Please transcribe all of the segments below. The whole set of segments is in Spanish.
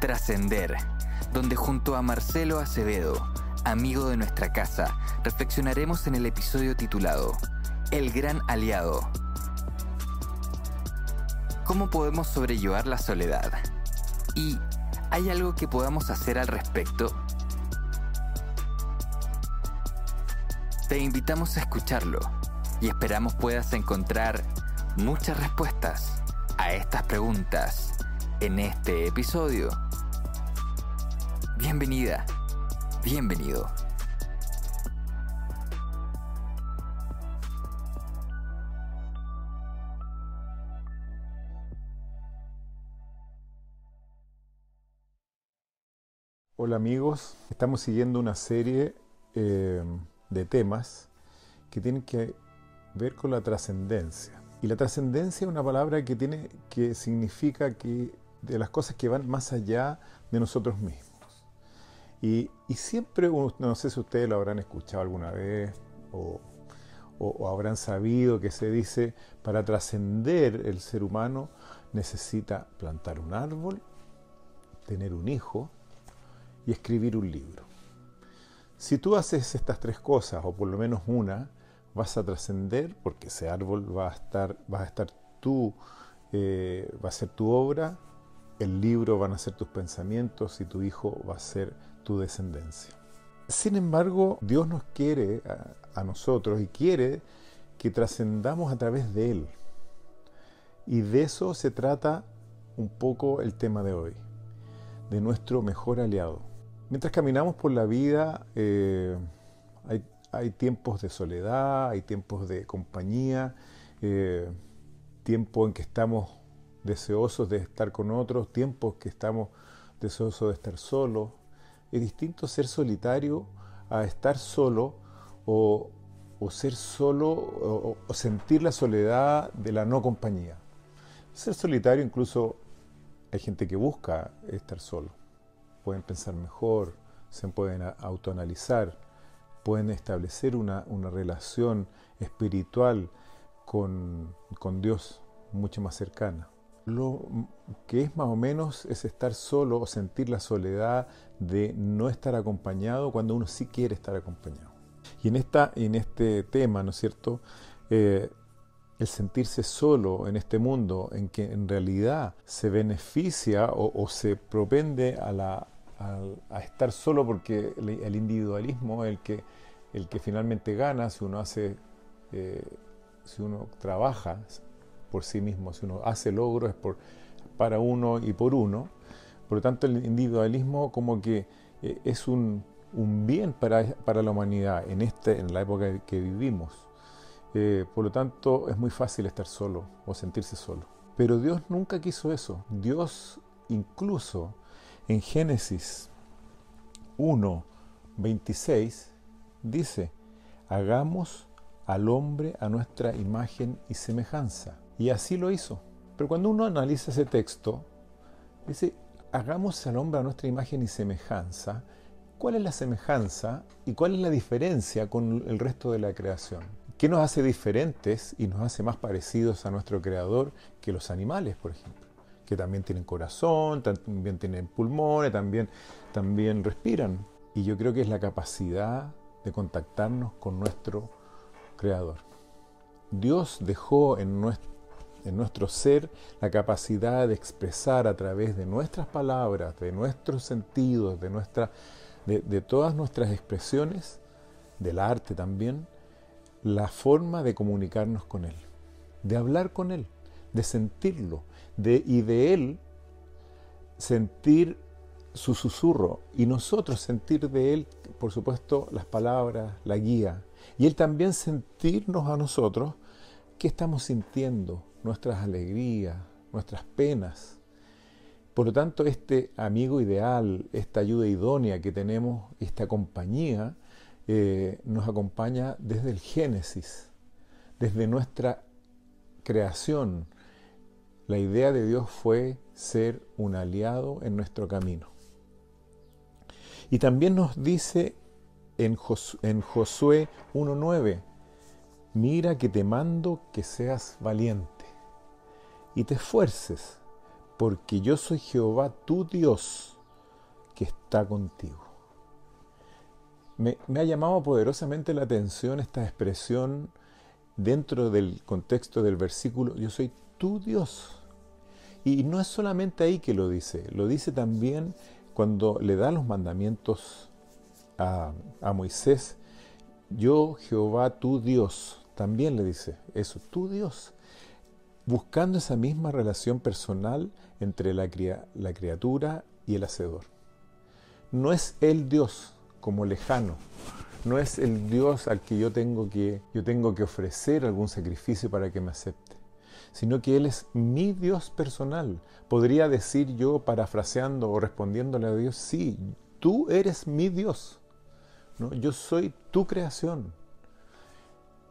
Trascender, donde junto a Marcelo Acevedo, amigo de nuestra casa, reflexionaremos en el episodio titulado El Gran Aliado. ¿Cómo podemos sobrellevar la soledad? ¿Y hay algo que podamos hacer al respecto? Te invitamos a escucharlo y esperamos puedas encontrar muchas respuestas a estas preguntas en este episodio. Bienvenida, bienvenido. Hola amigos, estamos siguiendo una serie eh, de temas que tienen que ver con la trascendencia. Y la trascendencia es una palabra que tiene que significa que de las cosas que van más allá de nosotros mismos. Y, siempre, no sé si ustedes lo habrán escuchado alguna vez o, o habrán sabido que se dice, para trascender el ser humano necesita plantar un árbol, tener un hijo y escribir un libro. Si tú haces estas tres cosas, o por lo menos una, vas a trascender porque ese árbol va a estar, va a estar tú, eh, va a ser tu obra, el libro van a ser tus pensamientos y tu hijo va a ser tu descendencia. Sin embargo, Dios nos quiere a, nosotros y quiere que trascendamos a través de Él. Y de eso se trata un poco el tema de hoy, de nuestro mejor aliado. Mientras caminamos por la vida, eh, hay, tiempos de soledad, hay tiempos de compañía, eh, tiempos en que estamos deseosos de estar con otros, tiempos que estamos deseosos de estar solos. Es distinto ser solitario a estar solo o, ser solo o sentir la soledad de la no compañía. Ser solitario incluso hay gente que busca estar solo pueden pensar mejor, se pueden autoanalizar, pueden establecer una, relación espiritual con, con Dios mucho más cercana. Lo que es más o menos es estar solo o sentir la soledad de no estar acompañado cuando uno sí quiere estar acompañado. Y en, esta, en este tema, ¿no es cierto? Eh, el sentirse solo en este mundo en que en realidad se beneficia o se propende a estar solo porque el, individualismo es el que, el que finalmente gana si uno hace, eh, si uno trabaja por sí mismo, si uno hace logros es para uno y por uno. Por lo tanto, el individualismo como que eh, es un, un bien para, para, la humanidad en, este, en la época que vivimos. Eh, por lo tanto, es muy fácil estar solo o sentirse solo. Pero Dios nunca quiso eso. Dios incluso en Génesis 1, 26 dice, hagamos al hombre a nuestra imagen y semejanza. Y así lo hizo. Pero cuando uno analiza ese texto, dice, hagamos al hombre a nuestra imagen y semejanza. ¿Cuál es la semejanza y cuál es la diferencia con el resto de la creación? ¿Qué nos hace diferentes y nos hace más parecidos a nuestro creador que los animales, por ejemplo? que también tienen corazón, también tienen pulmones, también, también respiran. Y yo creo que es la capacidad de contactarnos con nuestro Creador. Dios dejó en nuestro, en nuestro ser la capacidad de expresar a través de nuestras palabras, de nuestros sentidos, de, nuestra, de, todas nuestras expresiones, del arte también, la forma de comunicarnos con Él, de hablar con Él, de sentirlo, de, y de Él sentir su susurro y nosotros sentir de Él, por supuesto, las palabras, la guía. Y Él también sentirnos a nosotros qué estamos sintiendo, nuestras alegrías, nuestras penas. Por lo tanto, este amigo ideal, esta ayuda idónea que tenemos, esta compañía, eh, nos acompaña desde el Génesis, desde nuestra creación. La idea de Dios fue ser un aliado en nuestro camino. Y también nos dice en, en Josué 1.9, mira que te mando que seas valiente y te esfuerces, porque yo soy Jehová tu Dios que está contigo. Me, ha llamado poderosamente la atención esta expresión dentro del contexto del versículo, yo soy tu Dios. Y no es solamente ahí que lo dice, lo dice también cuando le da los mandamientos a, Moisés, yo Jehová tu Dios, también le dice eso, tu Dios, buscando esa misma relación personal entre la, criatura y el hacedor. No es el Dios como lejano, no es el Dios al que yo tengo que, yo tengo que ofrecer algún sacrificio para que me acepte sino que Él es mi Dios personal. Podría decir yo, parafraseando o respondiéndole a Dios, sí, tú eres mi Dios. ¿no? Yo soy tu creación.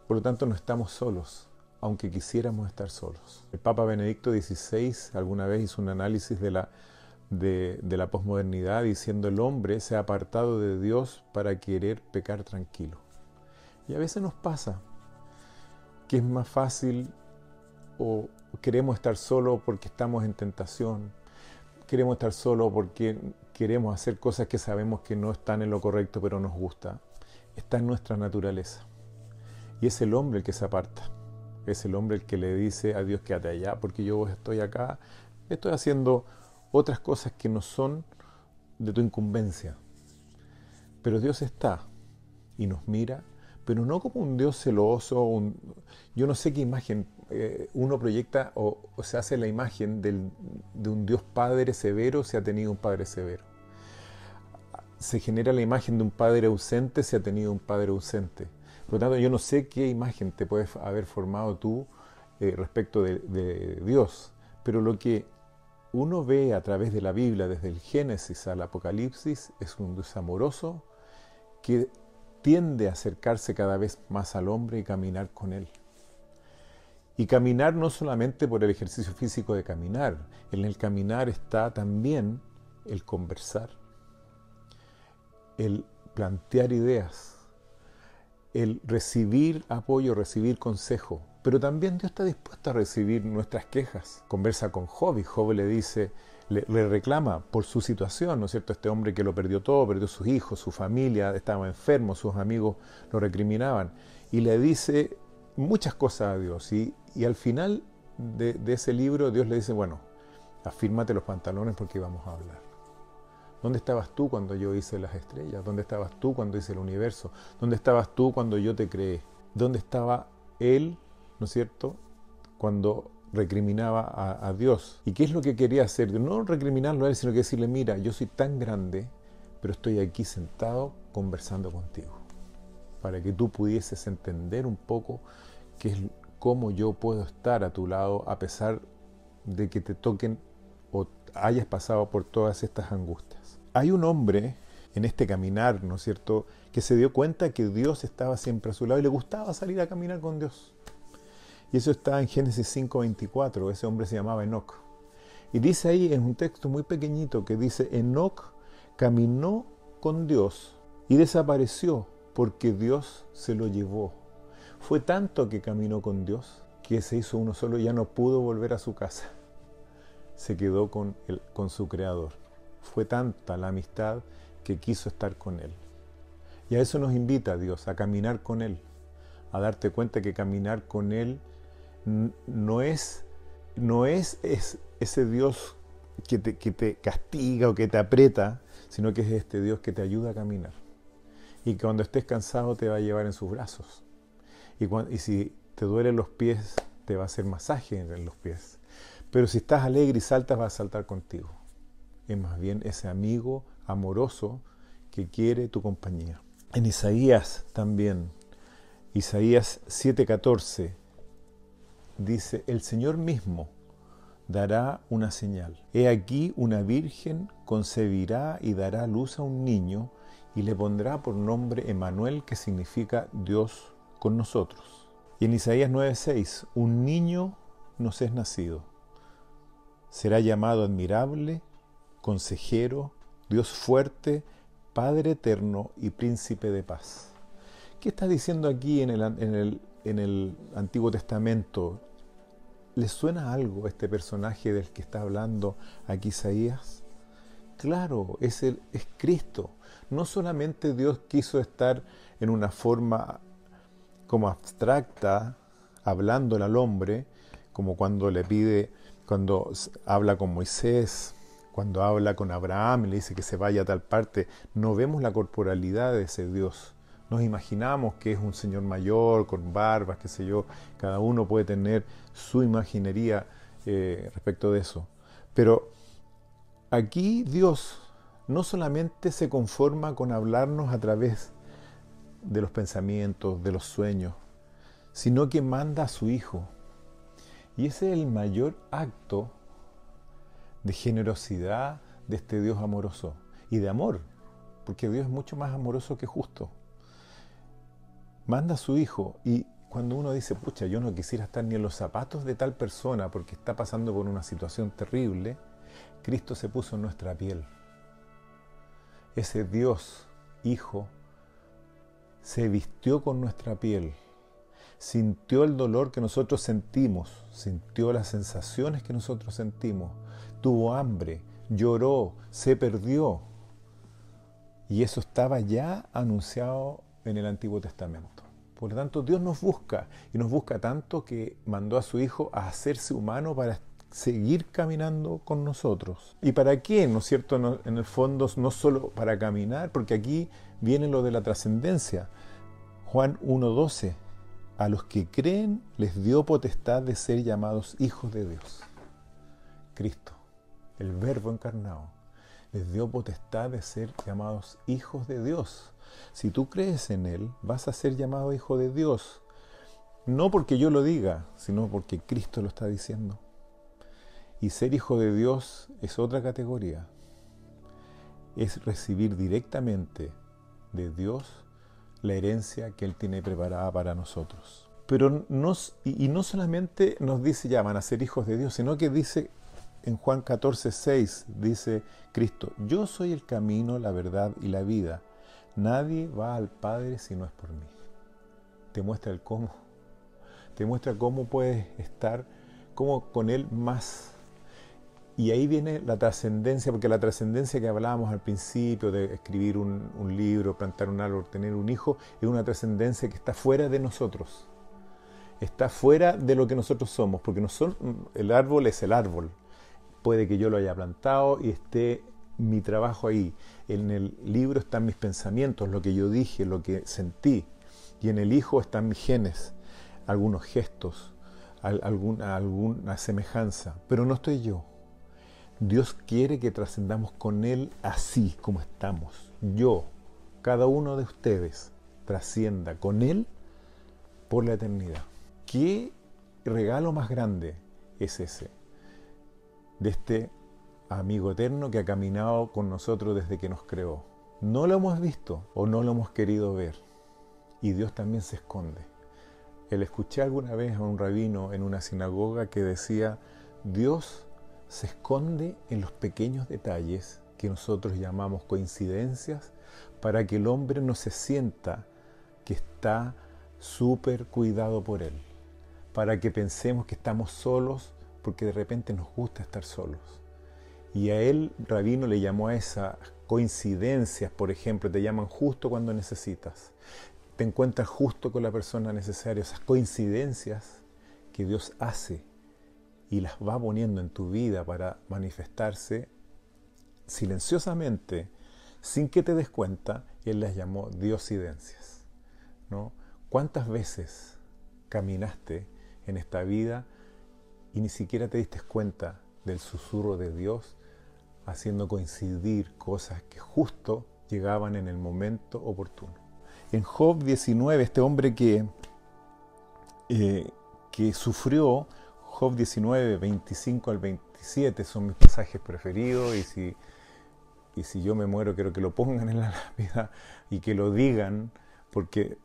Por lo tanto, no estamos solos, aunque quisiéramos estar solos. El Papa Benedicto XVI alguna vez hizo un análisis de la, de, la posmodernidad diciendo el hombre se ha apartado de Dios para querer pecar tranquilo. Y a veces nos pasa que es más fácil o queremos estar solo porque estamos en tentación, queremos estar solo porque queremos hacer cosas que sabemos que no están en lo correcto pero nos gusta. Está en nuestra naturaleza. Y es el hombre el que se aparta. Es el hombre el que le dice a Dios quédate allá porque yo estoy acá, estoy haciendo otras cosas que no son de tu incumbencia. Pero Dios está y nos mira, pero no como un Dios celoso, yo no sé qué imagen eh, uno proyecta o, se hace la imagen de un Dios Padre severo si ha tenido un Padre severo. Se genera la imagen de un Padre ausente si ha tenido un Padre ausente. Por lo tanto, yo no sé qué imagen te puedes haber formado tú eh, respecto de, de Dios, pero lo que uno ve a través de la Biblia, desde el Génesis al Apocalipsis, es un Dios amoroso que tiende a acercarse cada vez más al hombre y caminar con él. Y caminar no solamente por el ejercicio físico de caminar, en el caminar está también el conversar, el plantear ideas, el recibir apoyo, recibir consejo. Pero también Dios está dispuesto a recibir nuestras quejas. Conversa con Job y Job le dice, le, reclama por su situación, ¿no es cierto? Este hombre que lo perdió todo, perdió sus hijos, su familia, estaba enfermo, sus amigos lo recriminaban. Y le dice muchas cosas a Dios. Y, al final de, ese libro Dios le dice, bueno, afírmate los pantalones porque vamos a hablar. ¿Dónde estabas tú cuando yo hice las estrellas? ¿Dónde estabas tú cuando hice el universo? ¿Dónde estabas tú cuando yo te creé? ¿Dónde estaba Él, ¿no es cierto?, cuando recriminaba a, Dios. ¿Y qué es lo que quería hacer? No recriminarlo a Él, sino que decirle, mira, yo soy tan grande, pero estoy aquí sentado conversando contigo, para que tú pudieses entender un poco qué es cómo yo puedo estar a tu lado a pesar de que te toquen o hayas pasado por todas estas angustias. Hay un hombre en este caminar, ¿no es cierto?, que se dio cuenta que Dios estaba siempre a su lado y le gustaba salir a caminar con Dios. Y eso está en Génesis 5:24, ese hombre se llamaba Enoch. Y dice ahí en un texto muy pequeñito que dice, Enoch caminó con Dios y desapareció porque Dios se lo llevó. Fue tanto que caminó con Dios que se hizo uno solo y ya no pudo volver a su casa. Se quedó con, el, con su creador. Fue tanta la amistad que quiso estar con Él. Y a eso nos invita Dios, a caminar con Él, a darte cuenta que caminar con Él no es, no es, es ese Dios que te, que te castiga o que te aprieta, sino que es este Dios que te ayuda a caminar. Y que cuando estés cansado te va a llevar en sus brazos y, si te duelen los pies, te va a hacer masaje en los pies. Pero si estás alegre y saltas, va a saltar contigo. Es más bien ese amigo amoroso que quiere tu compañía. En Isaías también, Isaías 7:14, dice, el Señor mismo dará una señal. He aquí una virgen concebirá y dará luz a un niño y le pondrá por nombre Emanuel, que significa Dios con nosotros. Y en Isaías 9:6, un niño nos es nacido. Será llamado admirable, consejero, Dios fuerte, Padre eterno y príncipe de paz. ¿Qué está diciendo aquí en el, Antiguo Testamento ¿Le suena algo este personaje del que está hablando aquí Isaías? Claro, es, el, es Cristo. No solamente Dios quiso estar en una forma como abstracta, hablándole al hombre, como cuando le pide, cuando habla con Moisés, cuando habla con Abraham y le dice que se vaya a tal parte, no vemos la corporalidad de ese Dios. Nos imaginamos que es un señor mayor, con barbas, qué sé yo. Cada uno puede tener su imaginería eh, respecto de eso. Pero aquí Dios no solamente se conforma con hablarnos a través de los pensamientos, de los sueños, sino que manda a su Hijo. Y ese es el mayor acto de generosidad de este Dios amoroso y de amor, porque Dios es mucho más amoroso que justo manda a su hijo y cuando uno dice, pucha, yo no quisiera estar ni en los zapatos de tal persona porque está pasando por una situación terrible, Cristo se puso en nuestra piel. Ese Dios, Hijo, se vistió con nuestra piel, sintió el dolor que nosotros sentimos, sintió las sensaciones que nosotros sentimos, tuvo hambre, lloró, se perdió. Y eso estaba ya anunciado en el Antiguo Testamento. Por lo tanto, Dios nos busca y nos busca tanto que mandó a su Hijo a hacerse humano para seguir caminando con nosotros. ¿Y para qué? ¿No es cierto? en el fondo, no solo para caminar, porque aquí viene lo de la trascendencia. Juan 1.12, a los que creen les dio potestad de ser llamados hijos de Dios. Cristo, el Verbo encarnado, les dio potestad de ser llamados hijos de Dios. Si tú crees en Él, vas a ser llamado hijo de Dios. No porque yo lo diga, sino porque Cristo lo está diciendo. Y ser hijo de Dios es otra categoría. Es recibir directamente de Dios la herencia que Él tiene preparada para nosotros. Pero nos, y, no solamente nos dice ya van a ser hijos de Dios, sino que dice en Juan 14, 6, dice Cristo, yo soy el camino, la verdad y la vida. Nadie va al Padre si no es por mí. Te muestra el cómo. Te muestra cómo puedes estar, cómo con Él más. Y ahí viene la trascendencia, porque la trascendencia que hablábamos al principio de escribir un, libro, plantar un árbol, tener un hijo, es una trascendencia que está fuera de nosotros. Está fuera de lo que nosotros somos, porque el árbol es el árbol. Puede que yo lo haya plantado y esté mi trabajo ahí. En el libro están mis pensamientos, lo que yo dije, lo que sentí. Y en el hijo están mis genes, algunos gestos, alguna, alguna semejanza. Pero no estoy yo. Dios quiere que trascendamos con Él así como estamos. Yo, cada uno de ustedes, trascienda con Él por la eternidad. ¿Qué regalo más grande es ese? De este amigo eterno que ha caminado con nosotros desde que nos creó. No lo hemos visto o no lo hemos querido ver. Y Dios también se esconde. El escuché alguna vez a un rabino en una sinagoga que decía, Dios se esconde en los pequeños detalles que nosotros llamamos coincidencias para que el hombre no se sienta que está súper cuidado por él, para que pensemos que estamos solos porque de repente nos gusta estar solos y a él, Rabino, le llamó a esas coincidencias, por ejemplo, te llaman justo cuando necesitas. Te encuentras justo con la persona necesaria. Esas coincidencias que Dios hace y las va poniendo en tu vida para manifestarse silenciosamente, sin que te des cuenta, Él las llamó diosidencias. ¿no? ¿Cuántas veces caminaste en esta vida y ni siquiera te diste cuenta del susurro de Dios haciendo coincidir cosas que justo llegaban en el momento oportuno. En Job 19, este hombre que, eh, que sufrió, Job 19, 25 al 27 son mis pasajes preferidos y si, y si yo me muero quiero que lo pongan en la lápida y que lo digan porque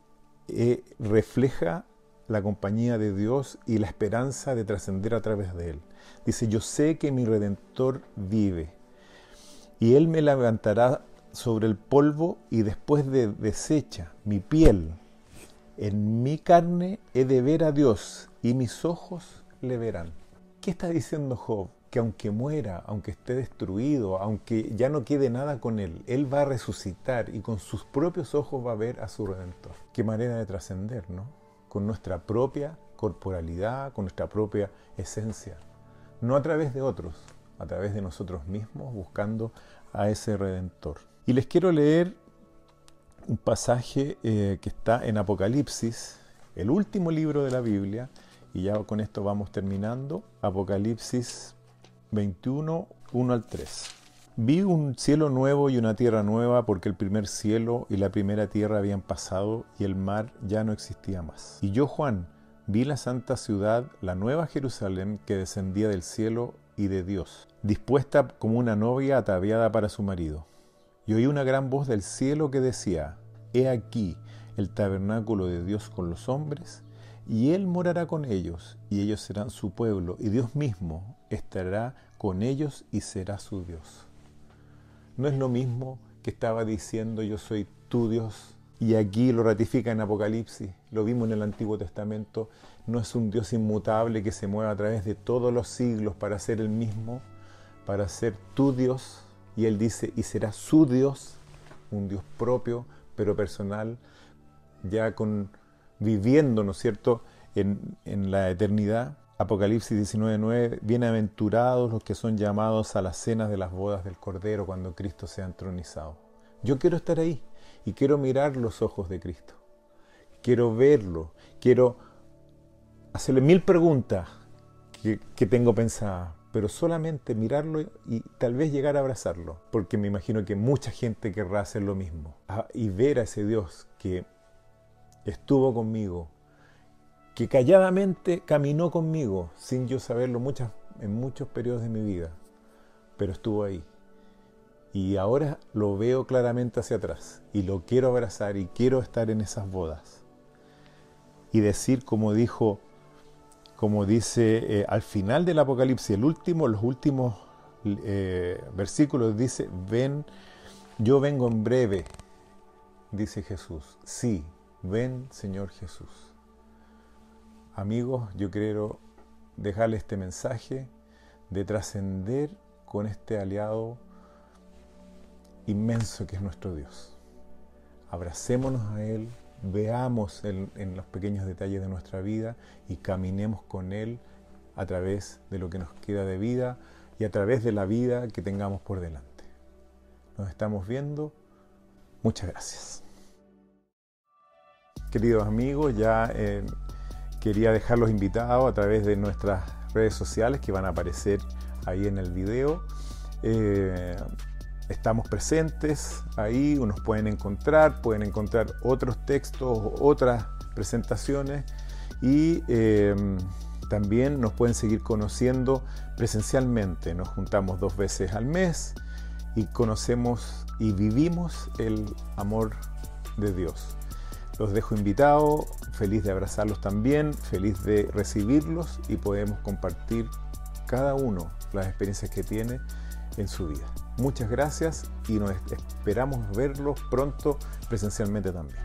eh, refleja la compañía de Dios y la esperanza de trascender a través de Él. Dice, yo sé que mi redentor vive y Él me levantará sobre el polvo y después de deshecha mi piel, en mi carne he de ver a Dios y mis ojos le verán. ¿Qué está diciendo Job? Que aunque muera, aunque esté destruido, aunque ya no quede nada con él, él va a resucitar y con sus propios ojos va a ver a su redentor. Qué manera de trascender, ¿no? Con nuestra propia corporalidad, con nuestra propia esencia. No a través de otros, a través de nosotros mismos, buscando a ese redentor. Y les quiero leer un pasaje eh, que está en Apocalipsis, el último libro de la Biblia, y ya con esto vamos terminando. Apocalipsis 21, 1 al 3. Vi un cielo nuevo y una tierra nueva porque el primer cielo y la primera tierra habían pasado y el mar ya no existía más. Y yo, Juan, vi la santa ciudad, la nueva Jerusalén, que descendía del cielo y de Dios, dispuesta como una novia ataviada para su marido. Y oí una gran voz del cielo que decía, He aquí el tabernáculo de Dios con los hombres, y Él morará con ellos, y ellos serán su pueblo, y Dios mismo estará con ellos y será su Dios. No es lo mismo que estaba diciendo yo soy tu Dios, y aquí lo ratifica en Apocalipsis, lo vimos en el Antiguo Testamento, no es un Dios inmutable que se mueva a través de todos los siglos para ser el mismo, para ser tu Dios, y Él dice, y será su Dios, un Dios propio, pero personal, ya con viviendo, ¿no es cierto?, en, en la eternidad. Apocalipsis 19:9, bienaventurados los que son llamados a las cenas de las bodas del Cordero cuando Cristo sea entronizado. Yo quiero estar ahí y quiero mirar los ojos de Cristo. Quiero verlo, quiero hacerle mil preguntas que, que tengo pensadas, pero solamente mirarlo y tal vez llegar a abrazarlo, porque me imagino que mucha gente querrá hacer lo mismo ah, y ver a ese Dios que estuvo conmigo, que calladamente caminó conmigo sin yo saberlo muchas, en muchos periodos de mi vida, pero estuvo ahí. Y ahora lo veo claramente hacia atrás y lo quiero abrazar y quiero estar en esas bodas. Y decir como dijo como dice eh, al final del Apocalipsis, el último, los últimos eh, versículos dice, ven, yo vengo en breve, dice Jesús. Sí, ven Señor Jesús. Amigos, yo quiero dejarle este mensaje de trascender con este aliado inmenso que es nuestro Dios. Abracémonos a Él, veamos en, los pequeños detalles de nuestra vida y caminemos con Él a través de lo que nos queda de vida y a través de la vida que tengamos por delante. Nos estamos viendo. Muchas gracias. Queridos amigos, ya eh, quería dejarlos invitados a través de nuestras redes sociales que van a aparecer ahí en el video. Eh, estamos presentes ahí, nos pueden encontrar, pueden encontrar otros textos, otras presentaciones y em, también nos pueden seguir conociendo presencialmente. Nos juntamos dos veces al mes y conocemos y vivimos el amor de Dios. Los dejo invitados, feliz de abrazarlos también, feliz de recibirlos y podemos compartir cada uno las experiencias que tiene en su vida. Muchas gracias y nos esperamos verlos pronto presencialmente también.